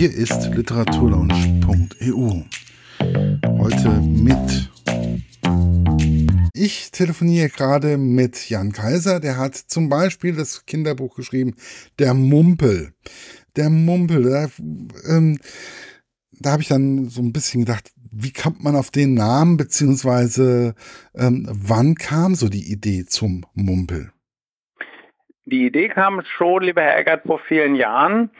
Hier ist literaturlaunch.eu. Heute mit. Ich telefoniere gerade mit Jan Kaiser, der hat zum Beispiel das Kinderbuch geschrieben, Der Mumpel. Der Mumpel, da, ähm, da habe ich dann so ein bisschen gedacht, wie kommt man auf den Namen, beziehungsweise ähm, wann kam so die Idee zum Mumpel? Die Idee kam schon, lieber Herr Eckert, vor vielen Jahren.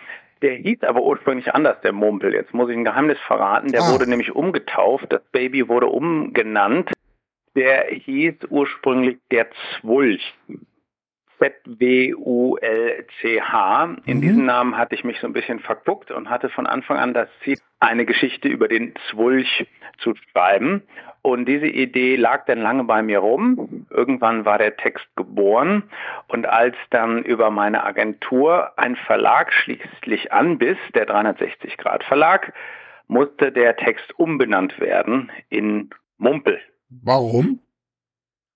Der hieß aber ursprünglich anders, der Mumpel. Jetzt muss ich ein Geheimnis verraten. Der ah. wurde nämlich umgetauft. Das Baby wurde umgenannt. Der hieß ursprünglich der Zwulch. Z-W-U-L-C-H. In mhm. diesen Namen hatte ich mich so ein bisschen verguckt und hatte von Anfang an das Ziel, eine Geschichte über den Zwulch zu schreiben. Und diese Idee lag dann lange bei mir rum. Irgendwann war der Text geboren. Und als dann über meine Agentur ein Verlag schließlich anbiss, der 360 Grad Verlag, musste der Text umbenannt werden in Mumpel. Warum?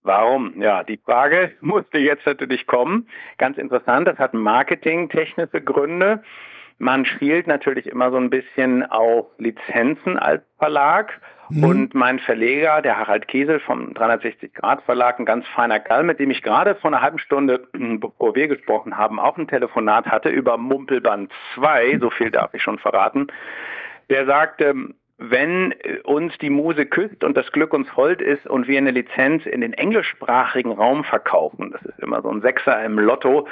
Warum? Ja, die Frage musste jetzt natürlich kommen. Ganz interessant, das hat marketingtechnische Gründe. Man spielt natürlich immer so ein bisschen auf Lizenzen als Verlag. Mhm. Und mein Verleger, der Harald Kiesel vom 360 Grad Verlag, ein ganz feiner Kerl, mit dem ich gerade vor einer halben Stunde, bevor wir gesprochen haben, auch ein Telefonat hatte über Mumpelband 2, so viel darf ich schon verraten. Der sagte, wenn äh, uns die Muse küsst und das Glück uns hold ist und wir eine Lizenz in den englischsprachigen Raum verkaufen, das ist immer so ein Sechser im Lotto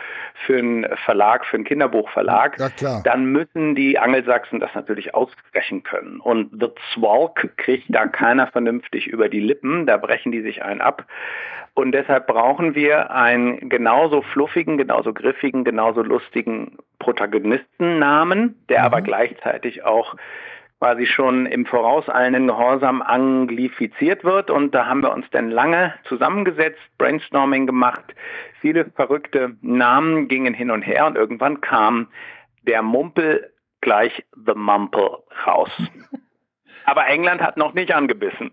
für einen Verlag, für einen Kinderbuchverlag, ja, dann müssen die Angelsachsen das natürlich aussprechen können. Und The Zwalk kriegt da keiner vernünftig über die Lippen, da brechen die sich einen ab. Und deshalb brauchen wir einen genauso fluffigen, genauso griffigen, genauso lustigen Protagonistennamen, der mhm. aber gleichzeitig auch quasi schon im vorauseilenden Gehorsam anglifiziert wird. Und da haben wir uns dann lange zusammengesetzt, Brainstorming gemacht, viele verrückte Namen gingen hin und her und irgendwann kam der Mumpel gleich The Mumple raus. Aber England hat noch nicht angebissen.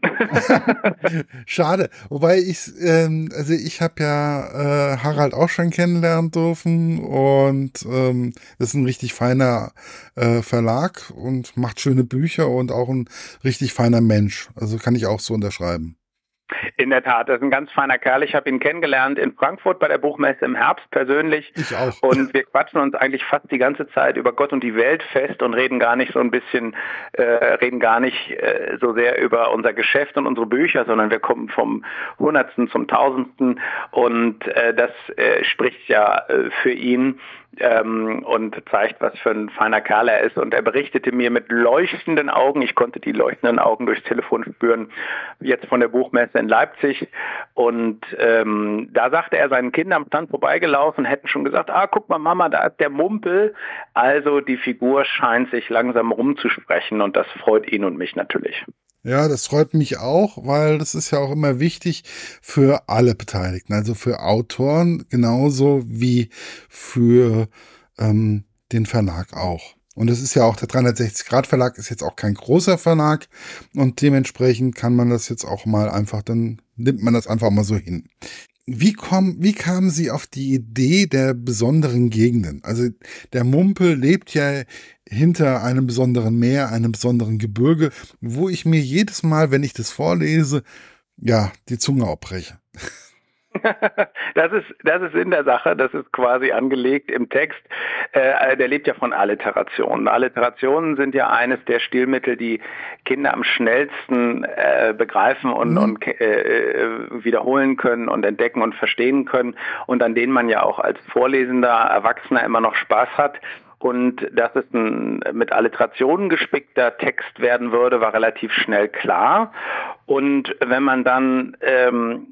Schade. Wobei ich, ähm, also ich habe ja äh, Harald auch schon kennenlernen dürfen und ähm, ist ein richtig feiner äh, Verlag und macht schöne Bücher und auch ein richtig feiner Mensch. Also kann ich auch so unterschreiben. In der Tat, das ist ein ganz feiner Kerl. Ich habe ihn kennengelernt in Frankfurt bei der Buchmesse im Herbst persönlich. Ich auch. Und wir quatschen uns eigentlich fast die ganze Zeit über Gott und die Welt fest und reden gar nicht so ein bisschen, äh, reden gar nicht äh, so sehr über unser Geschäft und unsere Bücher, sondern wir kommen vom Hundertsten zum Tausendsten und äh, das äh, spricht ja äh, für ihn ähm, und zeigt, was für ein feiner Kerl er ist. Und er berichtete mir mit leuchtenden Augen, ich konnte die leuchtenden Augen durchs Telefon spüren, jetzt von der Buchmesse in Leipzig. Und ähm, da sagte er, seinen Kindern am Stand vorbeigelaufen, hätten schon gesagt, ah, guck mal, Mama, da ist der Mumpel. Also die Figur scheint sich langsam rumzusprechen und das freut ihn und mich natürlich. Ja, das freut mich auch, weil das ist ja auch immer wichtig für alle Beteiligten, also für Autoren genauso wie für ähm, den Verlag auch. Und es ist ja auch der 360 Grad Verlag ist jetzt auch kein großer Verlag und dementsprechend kann man das jetzt auch mal einfach, dann nimmt man das einfach mal so hin. Wie, komm, wie kamen Sie auf die Idee der besonderen Gegenden? Also der Mumpel lebt ja hinter einem besonderen Meer, einem besonderen Gebirge, wo ich mir jedes Mal, wenn ich das vorlese, ja, die Zunge abbreche. das ist, das ist in der Sache, das ist quasi angelegt im Text. Äh, der lebt ja von Alliterationen. Alliterationen sind ja eines der Stilmittel, die Kinder am schnellsten äh, begreifen und, mhm. und äh, wiederholen können und entdecken und verstehen können und an denen man ja auch als vorlesender Erwachsener immer noch Spaß hat. Und dass es ein mit Alliterationen gespickter Text werden würde, war relativ schnell klar. Und wenn man dann ähm,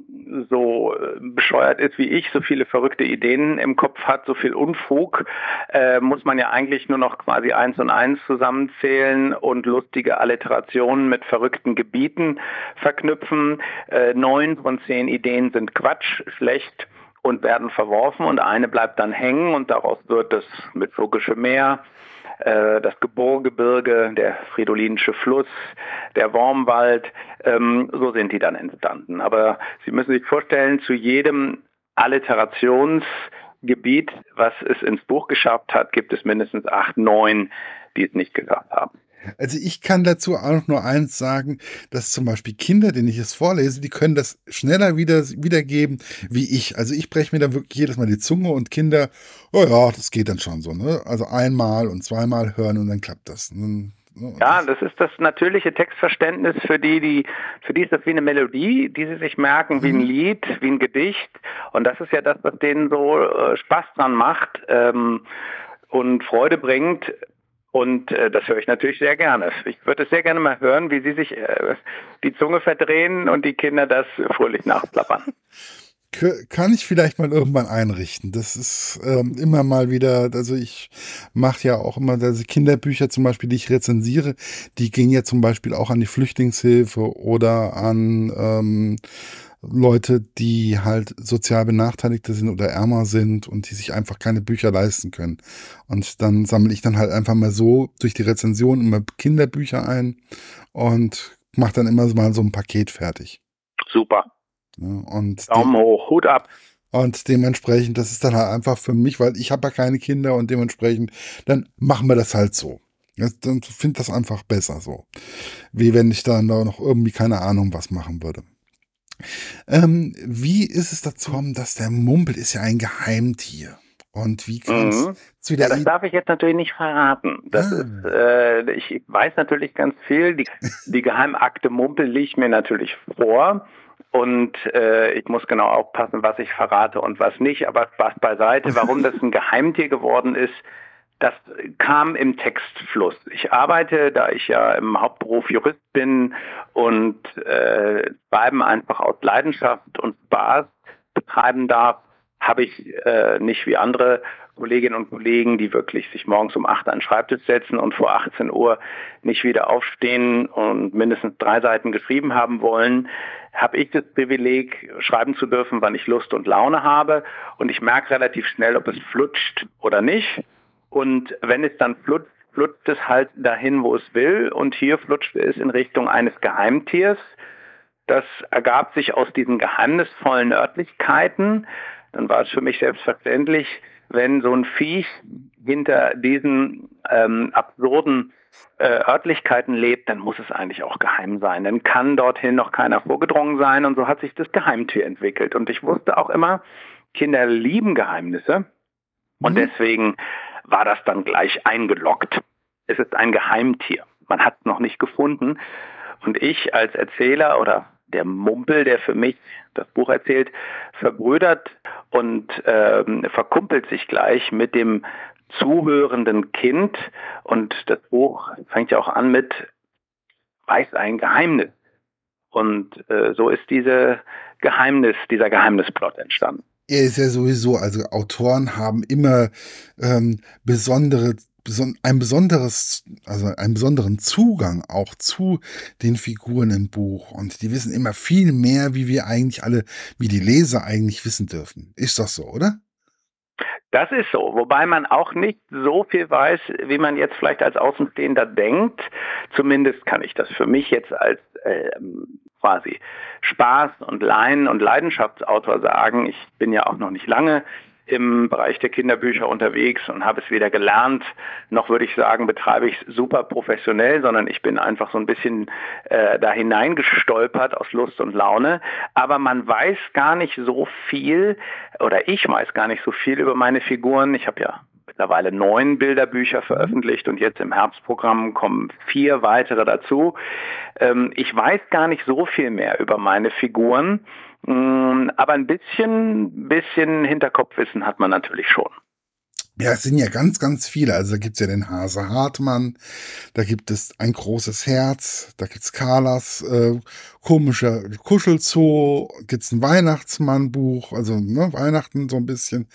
so bescheuert ist wie ich, so viele verrückte Ideen im Kopf hat, so viel Unfug, äh, muss man ja eigentlich nur noch quasi eins und eins zusammenzählen und lustige Alliterationen mit verrückten Gebieten verknüpfen. Äh, neun von zehn Ideen sind Quatsch, schlecht und werden verworfen und eine bleibt dann hängen und daraus wird das Mythologische Meer, äh, das Geburgebirge, der Fridolinische Fluss, der Wormwald, ähm, so sind die dann entstanden. Aber Sie müssen sich vorstellen, zu jedem Alliterationsgebiet, was es ins Buch geschafft hat, gibt es mindestens acht, neun die es nicht geschafft haben. Also ich kann dazu auch nur eins sagen, dass zum Beispiel Kinder, denen ich es vorlese, die können das schneller wieder, wiedergeben wie ich. Also ich breche mir dann wirklich jedes Mal die Zunge und Kinder, oh ja, das geht dann schon so. Ne? Also einmal und zweimal hören und dann klappt das. Ne? Ja, das ist das natürliche Textverständnis für die, die, für die ist das wie eine Melodie, die sie sich merken, wie ein mhm. Lied, wie ein Gedicht. Und das ist ja das, was denen so äh, Spaß dran macht ähm, und Freude bringt. Und äh, das höre ich natürlich sehr gerne. Ich würde es sehr gerne mal hören, wie Sie sich äh, die Zunge verdrehen und die Kinder das fröhlich nachplappern. Kann ich vielleicht mal irgendwann einrichten. Das ist ähm, immer mal wieder, also ich mache ja auch immer diese Kinderbücher zum Beispiel, die ich rezensiere, die gehen ja zum Beispiel auch an die Flüchtlingshilfe oder an ähm, Leute, die halt sozial Benachteiligte sind oder ärmer sind und die sich einfach keine Bücher leisten können. Und dann sammle ich dann halt einfach mal so durch die Rezension immer Kinderbücher ein und mache dann immer mal so ein Paket fertig. Super. Ja, und Daumen hoch, Hut ab. Und dementsprechend, das ist dann halt einfach für mich, weil ich habe ja keine Kinder und dementsprechend, dann machen wir das halt so. Dann finde das einfach besser so. Wie wenn ich dann da noch irgendwie keine Ahnung was machen würde. Ähm, wie ist es dazu gekommen, dass der Mumpel ist ja ein Geheimtier? Und wie kam es mhm. zu der ja, Das darf ich jetzt natürlich nicht verraten. Das ah. ist, äh, ich weiß natürlich ganz viel. Die, die Geheimakte Mumpel liegt mir natürlich vor. Und äh, ich muss genau aufpassen, was ich verrate und was nicht. Aber Spaß beiseite, warum das ein Geheimtier geworden ist, das kam im Textfluss. Ich arbeite, da ich ja im Hauptberuf Jurist bin und äh, Schreiben einfach aus Leidenschaft und Spaß betreiben darf, habe ich äh, nicht wie andere Kolleginnen und Kollegen, die wirklich sich morgens um 8 an den Schreibtisch setzen und vor 18 Uhr nicht wieder aufstehen und mindestens drei Seiten geschrieben haben wollen, habe ich das Privileg, schreiben zu dürfen, wann ich Lust und Laune habe. Und ich merke relativ schnell, ob es flutscht oder nicht. Und wenn es dann flutscht, flutscht es halt dahin, wo es will. Und hier flutscht es in Richtung eines Geheimtiers. Das ergab sich aus diesen geheimnisvollen Örtlichkeiten. Dann war es für mich selbstverständlich, wenn so ein Viech hinter diesen ähm, absurden äh, Örtlichkeiten lebt, dann muss es eigentlich auch geheim sein. Dann kann dorthin noch keiner vorgedrungen sein und so hat sich das Geheimtier entwickelt. Und ich wusste auch immer, Kinder lieben Geheimnisse und mhm. deswegen war das dann gleich eingeloggt. Es ist ein Geheimtier. Man hat es noch nicht gefunden. Und ich als Erzähler oder der Mumpel, der für mich das Buch erzählt, verbrüdert und ähm, verkumpelt sich gleich mit dem zuhörenden Kind. Und das Buch fängt ja auch an mit weiß ein Geheimnis. Und äh, so ist diese Geheimnis, dieser Geheimnisplot entstanden er ist ja sowieso, also Autoren haben immer ähm, besondere, beson ein besonderes, also einen besonderen Zugang auch zu den Figuren im Buch. Und die wissen immer viel mehr, wie wir eigentlich alle, wie die Leser eigentlich wissen dürfen. Ist das so, oder? Das ist so, wobei man auch nicht so viel weiß, wie man jetzt vielleicht als Außenstehender denkt. Zumindest kann ich das für mich jetzt als äh, quasi Spaß und Laien und Leidenschaftsautor sagen. Ich bin ja auch noch nicht lange im Bereich der Kinderbücher unterwegs und habe es weder gelernt, noch würde ich sagen, betreibe ich es super professionell, sondern ich bin einfach so ein bisschen äh, da hineingestolpert aus Lust und Laune. Aber man weiß gar nicht so viel, oder ich weiß gar nicht so viel über meine Figuren. Ich habe ja mittlerweile neun Bilderbücher veröffentlicht und jetzt im Herbstprogramm kommen vier weitere dazu. Ähm, ich weiß gar nicht so viel mehr über meine Figuren. Mm, aber ein bisschen, bisschen Hinterkopfwissen hat man natürlich schon. Ja, es sind ja ganz, ganz viele. Also da gibt's ja den Hase Hartmann, da gibt es ein großes Herz, da gibt's Carlas äh, komischer Kuschelzoo, gibt's ein Weihnachtsmannbuch, also ne, Weihnachten so ein bisschen.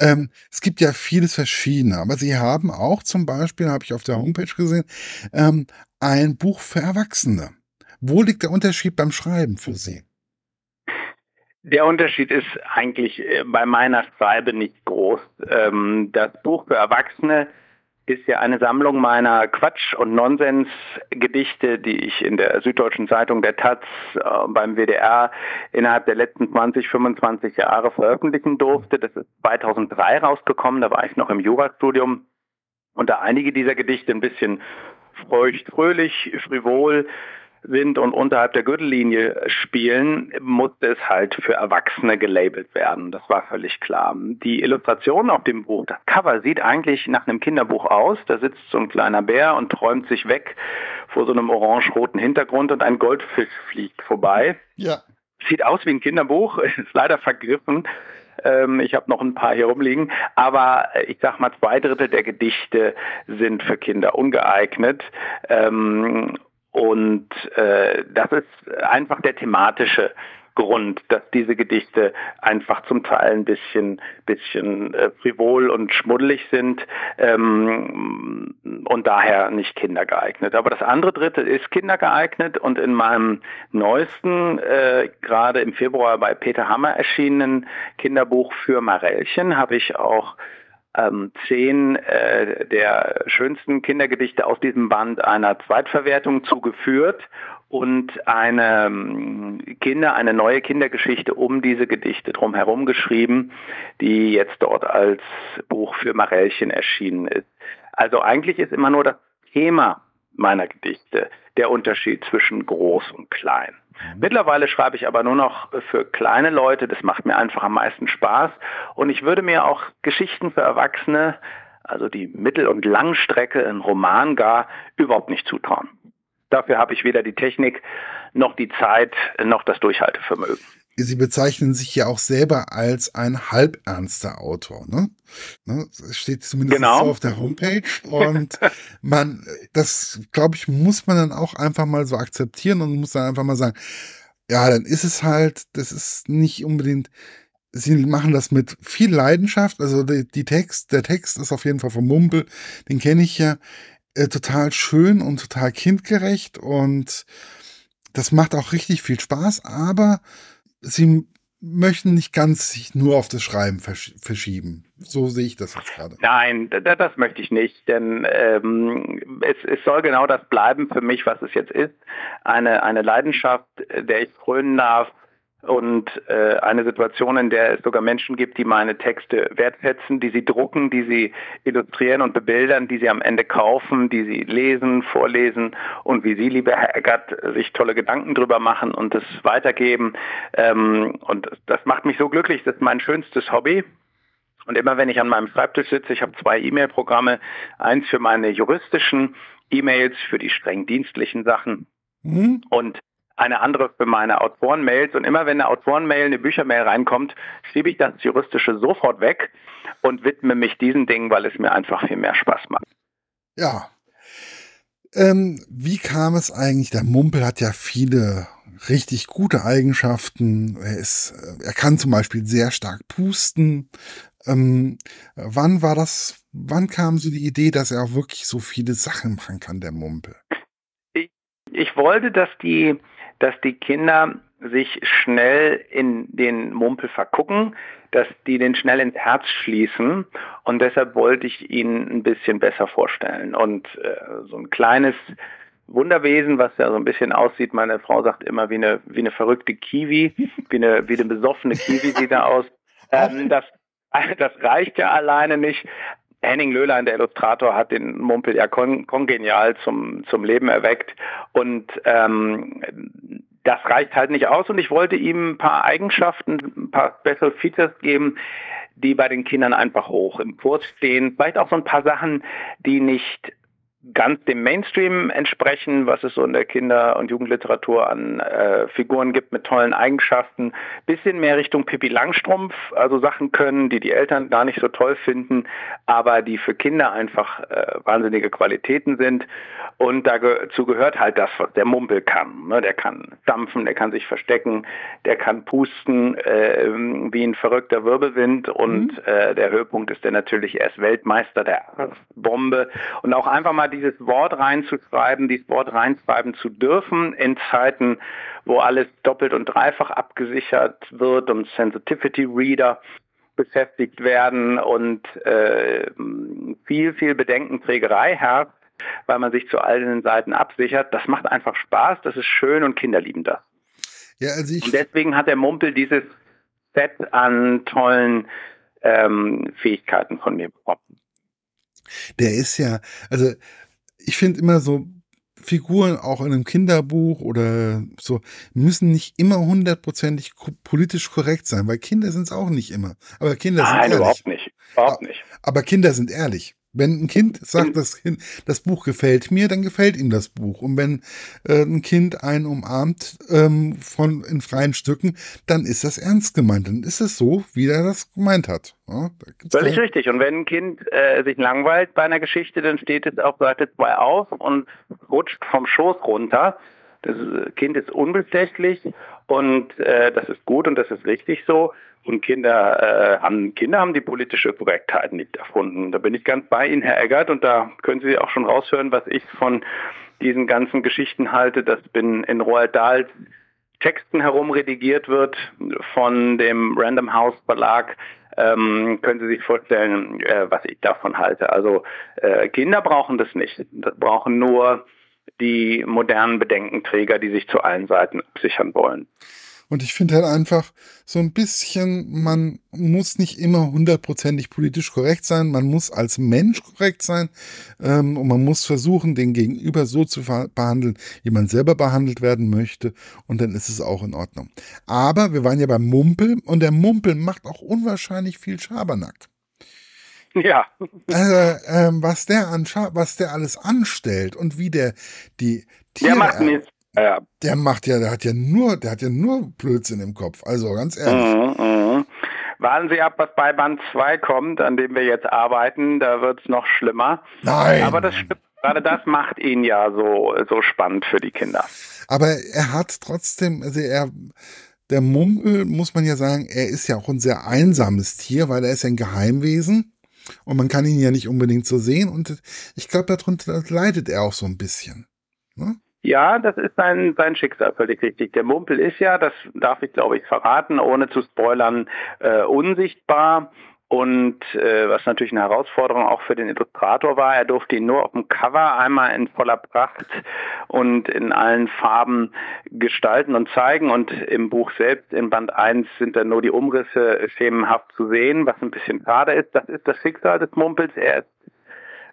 Ähm, es gibt ja vieles Verschiedene, aber sie haben auch zum Beispiel, habe ich auf der Homepage gesehen, ähm, ein Buch für Erwachsene. Wo liegt der Unterschied beim Schreiben für Sie? Der Unterschied ist eigentlich äh, bei meiner Schreibe nicht groß. Ähm, das Buch für Erwachsene ist ja eine Sammlung meiner Quatsch- und Nonsensgedichte, die ich in der Süddeutschen Zeitung der Taz äh, beim WDR innerhalb der letzten 20, 25 Jahre veröffentlichen durfte. Das ist 2003 rausgekommen, da war ich noch im Jurastudium. Und da einige dieser Gedichte ein bisschen feucht, fröhlich, frivol sind und unterhalb der Gürtellinie spielen, musste es halt für Erwachsene gelabelt werden. Das war völlig klar. Die Illustration auf dem Buch, das Cover sieht eigentlich nach einem Kinderbuch aus. Da sitzt so ein kleiner Bär und träumt sich weg vor so einem orange-roten Hintergrund und ein Goldfisch fliegt vorbei. Ja. Sieht aus wie ein Kinderbuch, ist leider vergriffen. Ähm, ich habe noch ein paar hier rumliegen, aber ich sag mal, zwei Drittel der Gedichte sind für Kinder ungeeignet. Und äh, das ist einfach der thematische Grund, dass diese Gedichte einfach zum Teil ein bisschen, bisschen äh, frivol und schmuddelig sind ähm, und daher nicht kindergeeignet. Aber das andere Drittel ist kindergeeignet und in meinem neuesten, äh, gerade im Februar bei Peter Hammer erschienenen Kinderbuch für Marellchen habe ich auch ähm, zehn äh, der schönsten Kindergedichte aus diesem Band einer Zweitverwertung zugeführt und eine ähm, Kinder, eine neue Kindergeschichte um diese Gedichte drumherum geschrieben, die jetzt dort als Buch für Marellchen erschienen ist. Also eigentlich ist immer nur das Thema meiner Gedichte der Unterschied zwischen groß und klein. Mittlerweile schreibe ich aber nur noch für kleine Leute, das macht mir einfach am meisten Spaß und ich würde mir auch Geschichten für Erwachsene, also die Mittel- und Langstrecke, ein Roman gar, überhaupt nicht zutrauen. Dafür habe ich weder die Technik noch die Zeit noch das Durchhaltevermögen. Sie bezeichnen sich ja auch selber als ein halbernster Autor, ne? ne? Das steht zumindest genau. so auf der Homepage. Und man, das, glaube ich, muss man dann auch einfach mal so akzeptieren und muss dann einfach mal sagen, ja, dann ist es halt, das ist nicht unbedingt, sie machen das mit viel Leidenschaft. Also die, die Text, der Text ist auf jeden Fall vom Mumpel, den kenne ich ja, äh, total schön und total kindgerecht und das macht auch richtig viel Spaß, aber sie möchten nicht ganz sich nur auf das Schreiben versch verschieben. So sehe ich das jetzt gerade. Nein, das möchte ich nicht, denn ähm, es, es, soll genau das bleiben für mich, was es jetzt ist. Eine, eine Leidenschaft, der ich frönen darf, und äh, eine Situation, in der es sogar Menschen gibt, die meine Texte wertschätzen, die sie drucken, die sie illustrieren und bebildern, die sie am Ende kaufen, die sie lesen, vorlesen und wie Sie, lieber Herr Eckert, sich tolle Gedanken drüber machen und es weitergeben. Ähm, und das macht mich so glücklich, das ist mein schönstes Hobby. Und immer wenn ich an meinem Schreibtisch sitze, ich habe zwei E-Mail-Programme, eins für meine juristischen E-Mails, für die streng dienstlichen Sachen mhm. und eine andere für meine Autorenmails. Und immer wenn eine Autorenmail, eine Büchermail reinkommt, schiebe ich das Juristische sofort weg und widme mich diesen Dingen, weil es mir einfach viel mehr Spaß macht. Ja. Ähm, wie kam es eigentlich? Der Mumpel hat ja viele richtig gute Eigenschaften. Er ist, äh, er kann zum Beispiel sehr stark pusten. Ähm, wann war das, wann kam so die Idee, dass er auch wirklich so viele Sachen machen kann, der Mumpel? Ich, ich wollte, dass die dass die Kinder sich schnell in den Mumpel vergucken, dass die den schnell ins Herz schließen und deshalb wollte ich ihn ein bisschen besser vorstellen. Und äh, so ein kleines Wunderwesen, was ja so ein bisschen aussieht, meine Frau sagt immer wie eine, wie eine verrückte Kiwi, wie eine, wie eine besoffene Kiwi sieht er aus. Ähm, das, das reicht ja alleine nicht. Henning Löhlein, der Illustrator, hat den Mumpel ja kon kongenial zum, zum Leben erweckt. Und ähm, das reicht halt nicht aus. Und ich wollte ihm ein paar Eigenschaften, ein paar Special Features geben, die bei den Kindern einfach hoch im Kurs stehen. Vielleicht auch so ein paar Sachen, die nicht ganz dem Mainstream entsprechen, was es so in der Kinder- und Jugendliteratur an äh, Figuren gibt mit tollen Eigenschaften. Bisschen mehr Richtung Pippi Langstrumpf, also Sachen können, die die Eltern gar nicht so toll finden, aber die für Kinder einfach äh, wahnsinnige Qualitäten sind. Und dazu gehört halt das, was der Mumpel kann. Ne? Der kann dampfen, der kann sich verstecken, der kann pusten äh, wie ein verrückter Wirbelwind. Und mhm. äh, der Höhepunkt ist der natürlich, er ist Weltmeister der Bombe. Und auch einfach mal dieses Wort reinzuschreiben, dieses Wort reinschreiben zu dürfen in Zeiten, wo alles doppelt und dreifach abgesichert wird und Sensitivity Reader beschäftigt werden und äh, viel, viel Bedenkenträgerei herrscht weil man sich zu allen Seiten absichert. Das macht einfach Spaß, das ist schön und Kinder lieben das. Ja, also und deswegen hat der Mumpel dieses Set an tollen ähm, Fähigkeiten von mir bekommen. Der ist ja, also ich finde immer so Figuren auch in einem Kinderbuch oder so müssen nicht immer hundertprozentig politisch korrekt sein, weil Kinder sind es auch nicht immer. Aber Kinder Nein, sind ehrlich. überhaupt nicht. Überhaupt nicht. Aber Kinder sind ehrlich. Wenn ein Kind sagt, das, kind, das Buch gefällt mir, dann gefällt ihm das Buch. Und wenn äh, ein Kind einen umarmt ähm, von in freien Stücken, dann ist das ernst gemeint. Dann ist es so, wie er das gemeint hat. Ja, Völlig richtig. Und wenn ein Kind äh, sich langweilt bei einer Geschichte, dann steht es auf Seite 2 auf und rutscht vom Schoß runter. Das Kind ist unbestechlich und äh, das ist gut und das ist richtig so. Und Kinder, äh, haben, Kinder haben die politische Korrektheit nicht erfunden. Da bin ich ganz bei Ihnen, Herr Eggert, und da können Sie auch schon raushören, was ich von diesen ganzen Geschichten halte. Das bin in Roald Dahls Texten herumredigiert wird von dem Random House Verlag. Ähm, können Sie sich vorstellen, äh, was ich davon halte. Also äh, Kinder brauchen das nicht. Das brauchen nur die modernen Bedenkenträger, die sich zu allen Seiten absichern wollen. Und ich finde halt einfach so ein bisschen, man muss nicht immer hundertprozentig politisch korrekt sein, man muss als Mensch korrekt sein ähm, und man muss versuchen, den Gegenüber so zu behandeln, wie man selber behandelt werden möchte und dann ist es auch in Ordnung. Aber wir waren ja beim Mumpel und der Mumpel macht auch unwahrscheinlich viel Schabernack. Ja. Also, ähm, was der an was der alles anstellt und wie der die Tiere. Der macht Mist. Ja. Der macht ja, der hat ja nur, der hat ja nur Blödsinn im Kopf. Also ganz ehrlich. Mhm, mh. Warten Sie ab, was bei Band 2 kommt, an dem wir jetzt arbeiten. Da wird es noch schlimmer. Nein. Aber das gerade das macht ihn ja so, so spannend für die Kinder. Aber er hat trotzdem, also er, der Mumpel, muss man ja sagen, er ist ja auch ein sehr einsames Tier, weil er ist ja ein Geheimwesen. Und man kann ihn ja nicht unbedingt so sehen. Und ich glaube, darunter leidet er auch so ein bisschen. Ne? Ja, das ist sein, sein Schicksal, völlig richtig. Der Mumpel ist ja, das darf ich glaube ich verraten, ohne zu spoilern, äh, unsichtbar. Und äh, was natürlich eine Herausforderung auch für den Illustrator war, er durfte ihn nur auf dem Cover einmal in voller Pracht und in allen Farben gestalten und zeigen. Und im Buch selbst, in Band 1, sind dann nur die Umrisse schemenhaft zu sehen, was ein bisschen schade ist. Das ist das Schicksal des Mumpels. Er ist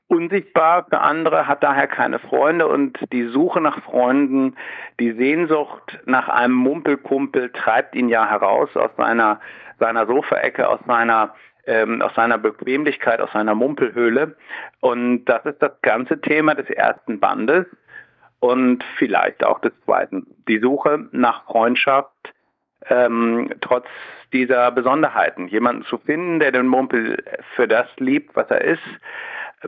unsichtbar für andere, hat daher keine Freunde und die Suche nach Freunden, die Sehnsucht nach einem Mumpelkumpel treibt ihn ja heraus aus seiner, seiner Sofaecke, aus seiner ähm, aus seiner Bequemlichkeit, aus seiner Mumpelhöhle. Und das ist das ganze Thema des ersten Bandes und vielleicht auch des zweiten. Die Suche nach Freundschaft, ähm, trotz dieser Besonderheiten. Jemanden zu finden, der den Mumpel für das liebt, was er ist,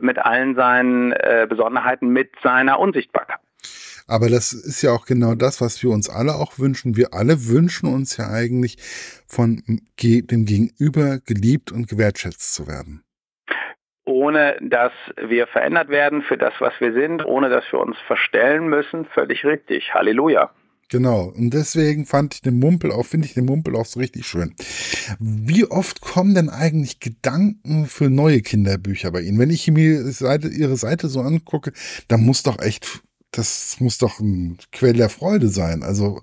mit allen seinen äh, Besonderheiten, mit seiner Unsichtbarkeit. Aber das ist ja auch genau das, was wir uns alle auch wünschen. Wir alle wünschen uns ja eigentlich von dem Gegenüber geliebt und gewertschätzt zu werden. Ohne dass wir verändert werden für das, was wir sind, ohne dass wir uns verstellen müssen, völlig richtig. Halleluja. Genau. Und deswegen fand ich den Mumpel auch, finde ich den Mumpel auch so richtig schön. Wie oft kommen denn eigentlich Gedanken für neue Kinderbücher bei Ihnen? Wenn ich mir Seite, Ihre Seite so angucke, da muss doch echt, das muss doch ein Quell der Freude sein. Also,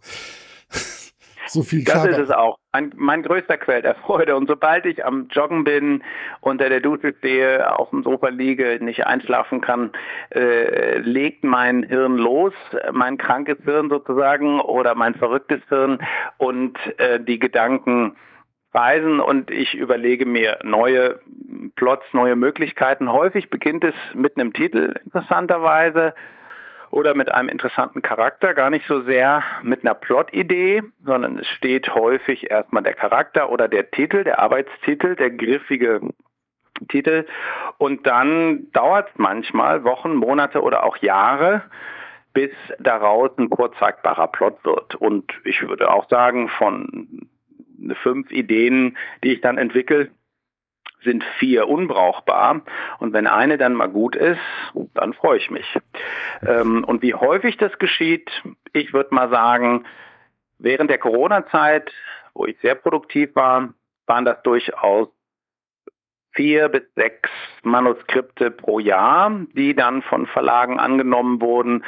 so viel Das Schaber. ist es auch. Mein, mein, größter Quell der Freude. Und sobald ich am Joggen bin, unter der Dusche stehe, auf dem Sofa liege, nicht einschlafen kann, äh, legt mein Hirn los, mein krankes Hirn sozusagen oder mein verrücktes Hirn und äh, die Gedanken reisen und ich überlege mir neue Plots, neue Möglichkeiten. Häufig beginnt es mit einem Titel, interessanterweise oder mit einem interessanten Charakter, gar nicht so sehr mit einer Plot-Idee, sondern es steht häufig erstmal der Charakter oder der Titel, der Arbeitstitel, der griffige Titel und dann dauert es manchmal Wochen, Monate oder auch Jahre, bis daraus ein kurzzeigbarer Plot wird. Und ich würde auch sagen, von fünf Ideen, die ich dann entwickle, sind vier unbrauchbar. Und wenn eine dann mal gut ist, dann freue ich mich. Ähm, und wie häufig das geschieht, ich würde mal sagen, während der Corona-Zeit, wo ich sehr produktiv war, waren das durchaus vier bis sechs Manuskripte pro Jahr, die dann von Verlagen angenommen wurden.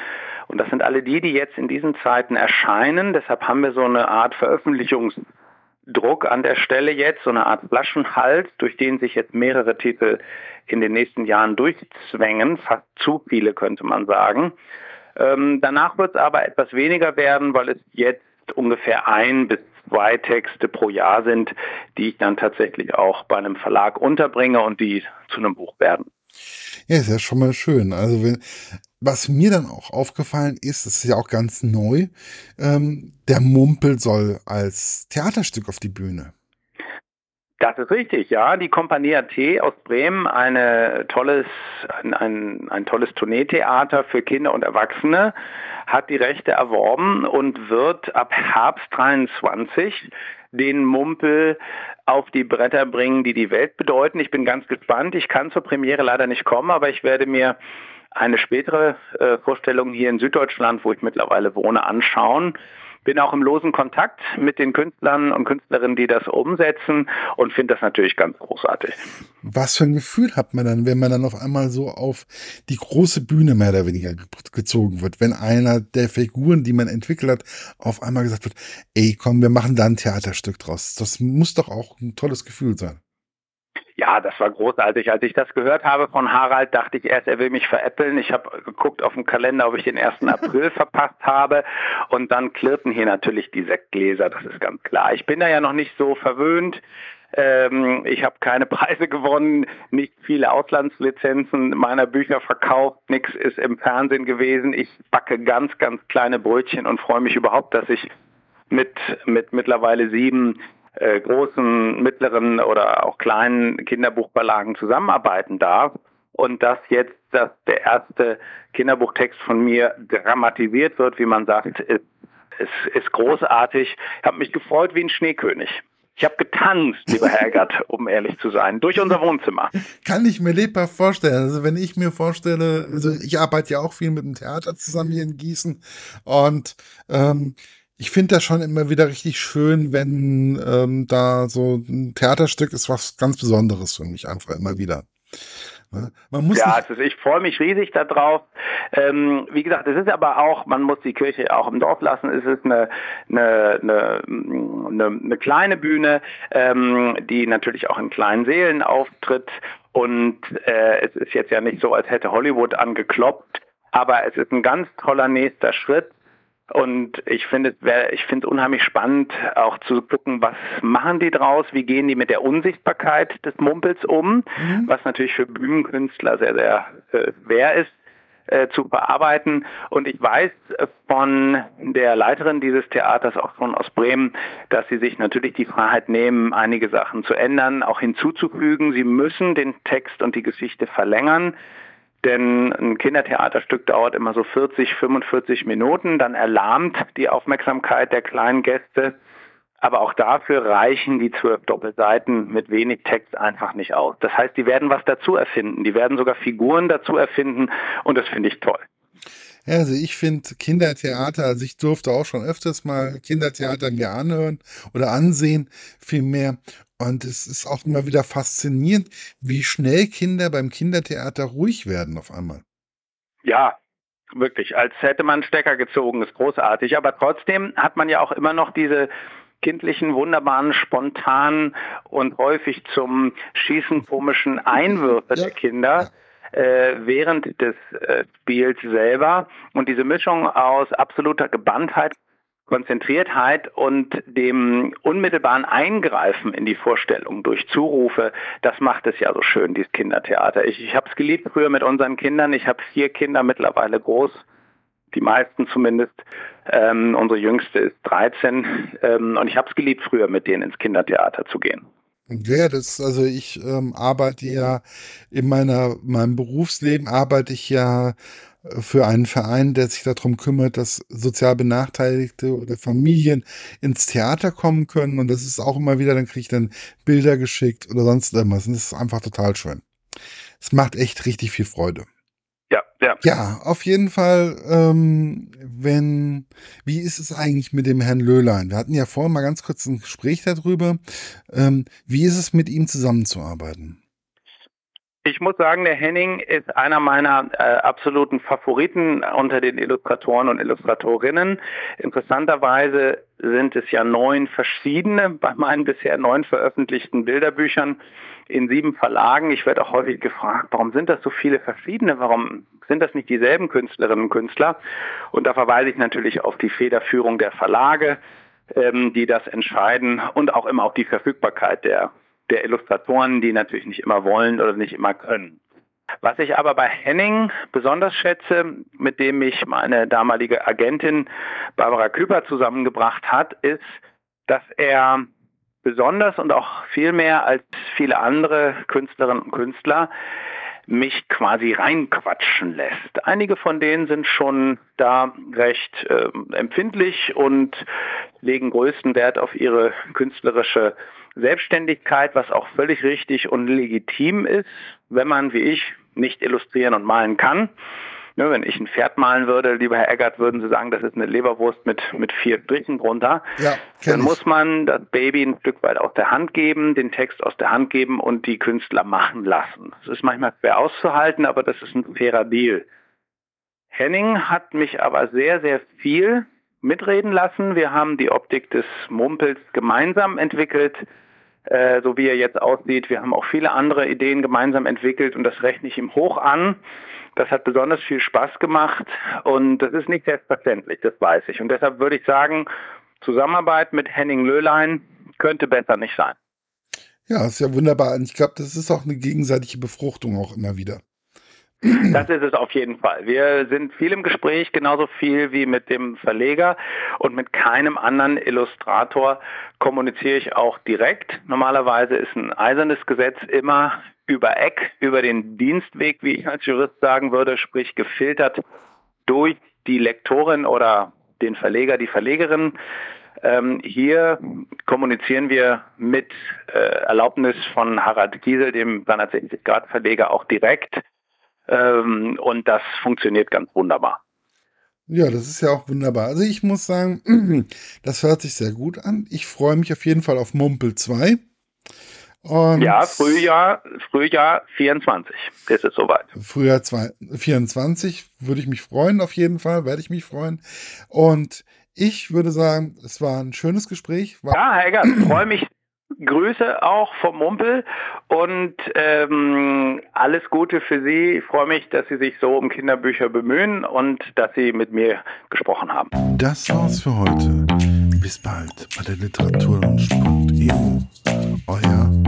Und das sind alle die, die jetzt in diesen Zeiten erscheinen. Deshalb haben wir so eine Art Veröffentlichungs- Druck an der Stelle jetzt, so eine Art Flaschenhals, durch den sich jetzt mehrere Titel in den nächsten Jahren durchzwängen, fast zu viele könnte man sagen. Ähm, danach wird es aber etwas weniger werden, weil es jetzt ungefähr ein bis zwei Texte pro Jahr sind, die ich dann tatsächlich auch bei einem Verlag unterbringe und die zu einem Buch werden. Ja, ist ja schon mal schön. Also wenn, was mir dann auch aufgefallen ist, das ist ja auch ganz neu, ähm, der Mumpel soll als Theaterstück auf die Bühne. Das ist richtig, ja. Die Kompanie AT aus Bremen, eine tolles, ein, ein, ein tolles Tourneetheater für Kinder und Erwachsene, hat die Rechte erworben und wird ab Herbst 23 den Mumpel auf die Bretter bringen, die die Welt bedeuten. Ich bin ganz gespannt. Ich kann zur Premiere leider nicht kommen, aber ich werde mir eine spätere äh, Vorstellung hier in Süddeutschland, wo ich mittlerweile wohne, anschauen. Bin auch im losen Kontakt mit den Künstlern und Künstlerinnen, die das umsetzen und finde das natürlich ganz großartig. Was für ein Gefühl hat man dann, wenn man dann auf einmal so auf die große Bühne mehr oder weniger gezogen wird? Wenn einer der Figuren, die man entwickelt hat, auf einmal gesagt wird, ey, komm, wir machen da ein Theaterstück draus. Das muss doch auch ein tolles Gefühl sein. Ja, das war großartig. Als ich das gehört habe von Harald, dachte ich erst, er will mich veräppeln. Ich habe geguckt auf dem Kalender, ob ich den 1. April verpasst habe. Und dann klirrten hier natürlich die Sektgläser, das ist ganz klar. Ich bin da ja noch nicht so verwöhnt. Ähm, ich habe keine Preise gewonnen, nicht viele Auslandslizenzen meiner Bücher verkauft, nichts ist im Fernsehen gewesen. Ich backe ganz, ganz kleine Brötchen und freue mich überhaupt, dass ich mit, mit mittlerweile sieben äh, großen, mittleren oder auch kleinen Kinderbuchverlagen zusammenarbeiten darf und dass jetzt dass der erste Kinderbuchtext von mir dramatisiert wird, wie man sagt, ist, ist, ist großartig. Ich habe mich gefreut wie ein Schneekönig. Ich habe getanzt, lieber Herrgott, um ehrlich zu sein, durch unser Wohnzimmer. Kann ich mir lebhaft vorstellen. Also wenn ich mir vorstelle, also ich arbeite ja auch viel mit dem Theater zusammen hier in Gießen und ähm, ich finde das schon immer wieder richtig schön, wenn ähm, da so ein Theaterstück ist, was ganz Besonderes für mich einfach immer wieder. Ne? Man muss ja, ist, ich freue mich riesig darauf. Ähm, wie gesagt, es ist aber auch, man muss die Kirche auch im Dorf lassen. Es ist eine, eine, eine, eine, eine kleine Bühne, ähm, die natürlich auch in kleinen Seelen auftritt. Und äh, es ist jetzt ja nicht so, als hätte Hollywood angekloppt, aber es ist ein ganz toller nächster Schritt und ich finde es ich finde es unheimlich spannend, auch zu gucken, was machen die draus, wie gehen die mit der Unsichtbarkeit des Mumpels um, mhm. was natürlich für Bühnenkünstler sehr, sehr äh, schwer ist äh, zu bearbeiten. Und ich weiß von der Leiterin dieses Theaters, auch schon aus Bremen, dass sie sich natürlich die Freiheit nehmen, einige Sachen zu ändern, auch hinzuzufügen. Sie müssen den Text und die Geschichte verlängern. Denn ein Kindertheaterstück dauert immer so 40, 45 Minuten, dann erlahmt die Aufmerksamkeit der kleinen Gäste. Aber auch dafür reichen die zwölf Doppelseiten mit wenig Text einfach nicht aus. Das heißt, die werden was dazu erfinden. Die werden sogar Figuren dazu erfinden und das finde ich toll. Ja, also ich finde Kindertheater, also ich durfte auch schon öfters mal Kindertheater mir anhören oder ansehen, vielmehr. Und es ist auch immer wieder faszinierend, wie schnell Kinder beim Kindertheater ruhig werden auf einmal. Ja, wirklich. Als hätte man einen Stecker gezogen, ist großartig. Aber trotzdem hat man ja auch immer noch diese kindlichen, wunderbaren, spontanen und häufig zum Schießen komischen Einwürfe ja. der Kinder. Äh, während des äh, Spiels selber. Und diese Mischung aus absoluter Gebanntheit Konzentriertheit und dem unmittelbaren Eingreifen in die Vorstellung durch Zurufe, das macht es ja so schön, dieses Kindertheater. Ich, ich habe es geliebt früher mit unseren Kindern. Ich habe vier Kinder mittlerweile groß, die meisten zumindest. Ähm, unsere jüngste ist 13 ähm, und ich habe es geliebt früher mit denen ins Kindertheater zu gehen. Ja, das, also ich ähm, arbeite ja in meiner, meinem Berufsleben arbeite ich ja für einen Verein, der sich darum kümmert, dass sozial Benachteiligte oder Familien ins Theater kommen können. Und das ist auch immer wieder, dann kriege ich dann Bilder geschickt oder sonst irgendwas. Und das ist einfach total schön. Es macht echt richtig viel Freude. Ja, ja. Ja, auf jeden Fall, ähm, wenn, wie ist es eigentlich mit dem Herrn Löhlein? Wir hatten ja vorhin mal ganz kurz ein Gespräch darüber. Ähm, wie ist es mit ihm zusammenzuarbeiten? Ich muss sagen, der Henning ist einer meiner äh, absoluten Favoriten unter den Illustratoren und Illustratorinnen. Interessanterweise sind es ja neun verschiedene bei meinen bisher neun veröffentlichten Bilderbüchern in sieben Verlagen. Ich werde auch häufig gefragt, warum sind das so viele verschiedene? Warum sind das nicht dieselben Künstlerinnen und Künstler? Und da verweise ich natürlich auf die Federführung der Verlage, ähm, die das entscheiden und auch immer auf die Verfügbarkeit der, der Illustratoren, die natürlich nicht immer wollen oder nicht immer können. Was ich aber bei Henning besonders schätze, mit dem mich meine damalige Agentin Barbara Küper zusammengebracht hat, ist, dass er besonders und auch viel mehr als viele andere Künstlerinnen und Künstler mich quasi reinquatschen lässt. Einige von denen sind schon da recht äh, empfindlich und legen größten Wert auf ihre künstlerische Selbstständigkeit, was auch völlig richtig und legitim ist, wenn man wie ich nicht illustrieren und malen kann. Ne, wenn ich ein Pferd malen würde, lieber Herr Eggert, würden Sie sagen, das ist eine Leberwurst mit, mit vier Strichen drunter. Ja, Dann ich. muss man das Baby ein Stück weit aus der Hand geben, den Text aus der Hand geben und die Künstler machen lassen. Das ist manchmal schwer auszuhalten, aber das ist ein fairer Deal. Henning hat mich aber sehr, sehr viel mitreden lassen. Wir haben die Optik des Mumpels gemeinsam entwickelt. Äh, so wie er jetzt aussieht. Wir haben auch viele andere Ideen gemeinsam entwickelt und das rechne ich ihm hoch an. Das hat besonders viel Spaß gemacht und das ist nicht selbstverständlich, das weiß ich. Und deshalb würde ich sagen, Zusammenarbeit mit Henning Löhlein könnte besser nicht sein. Ja, ist ja wunderbar. Und ich glaube, das ist auch eine gegenseitige Befruchtung auch immer wieder. Das ist es auf jeden Fall. Wir sind viel im Gespräch, genauso viel wie mit dem Verleger und mit keinem anderen Illustrator kommuniziere ich auch direkt. Normalerweise ist ein eisernes Gesetz immer über Eck, über den Dienstweg, wie ich als Jurist sagen würde, sprich gefiltert durch die Lektorin oder den Verleger, die Verlegerin. Ähm, hier kommunizieren wir mit äh, Erlaubnis von Harald Giesel, dem 360-Grad-Verleger, auch direkt ähm, und das funktioniert ganz wunderbar. Ja, das ist ja auch wunderbar. Also ich muss sagen, das hört sich sehr gut an. Ich freue mich auf jeden Fall auf Mumpel 2. Und ja, Frühjahr, Frühjahr 24 ist es soweit. Frühjahr 24 würde ich mich freuen, auf jeden Fall, werde ich mich freuen. Und ich würde sagen, es war ein schönes Gespräch. War ja, Eggers, freue mich Grüße auch vom Mumpel und ähm, alles Gute für Sie. Ich freue mich, dass Sie sich so um Kinderbücher bemühen und dass Sie mit mir gesprochen haben. Das war's für heute. Bis bald bei der Literaturlaunch.eu. Euer Markus.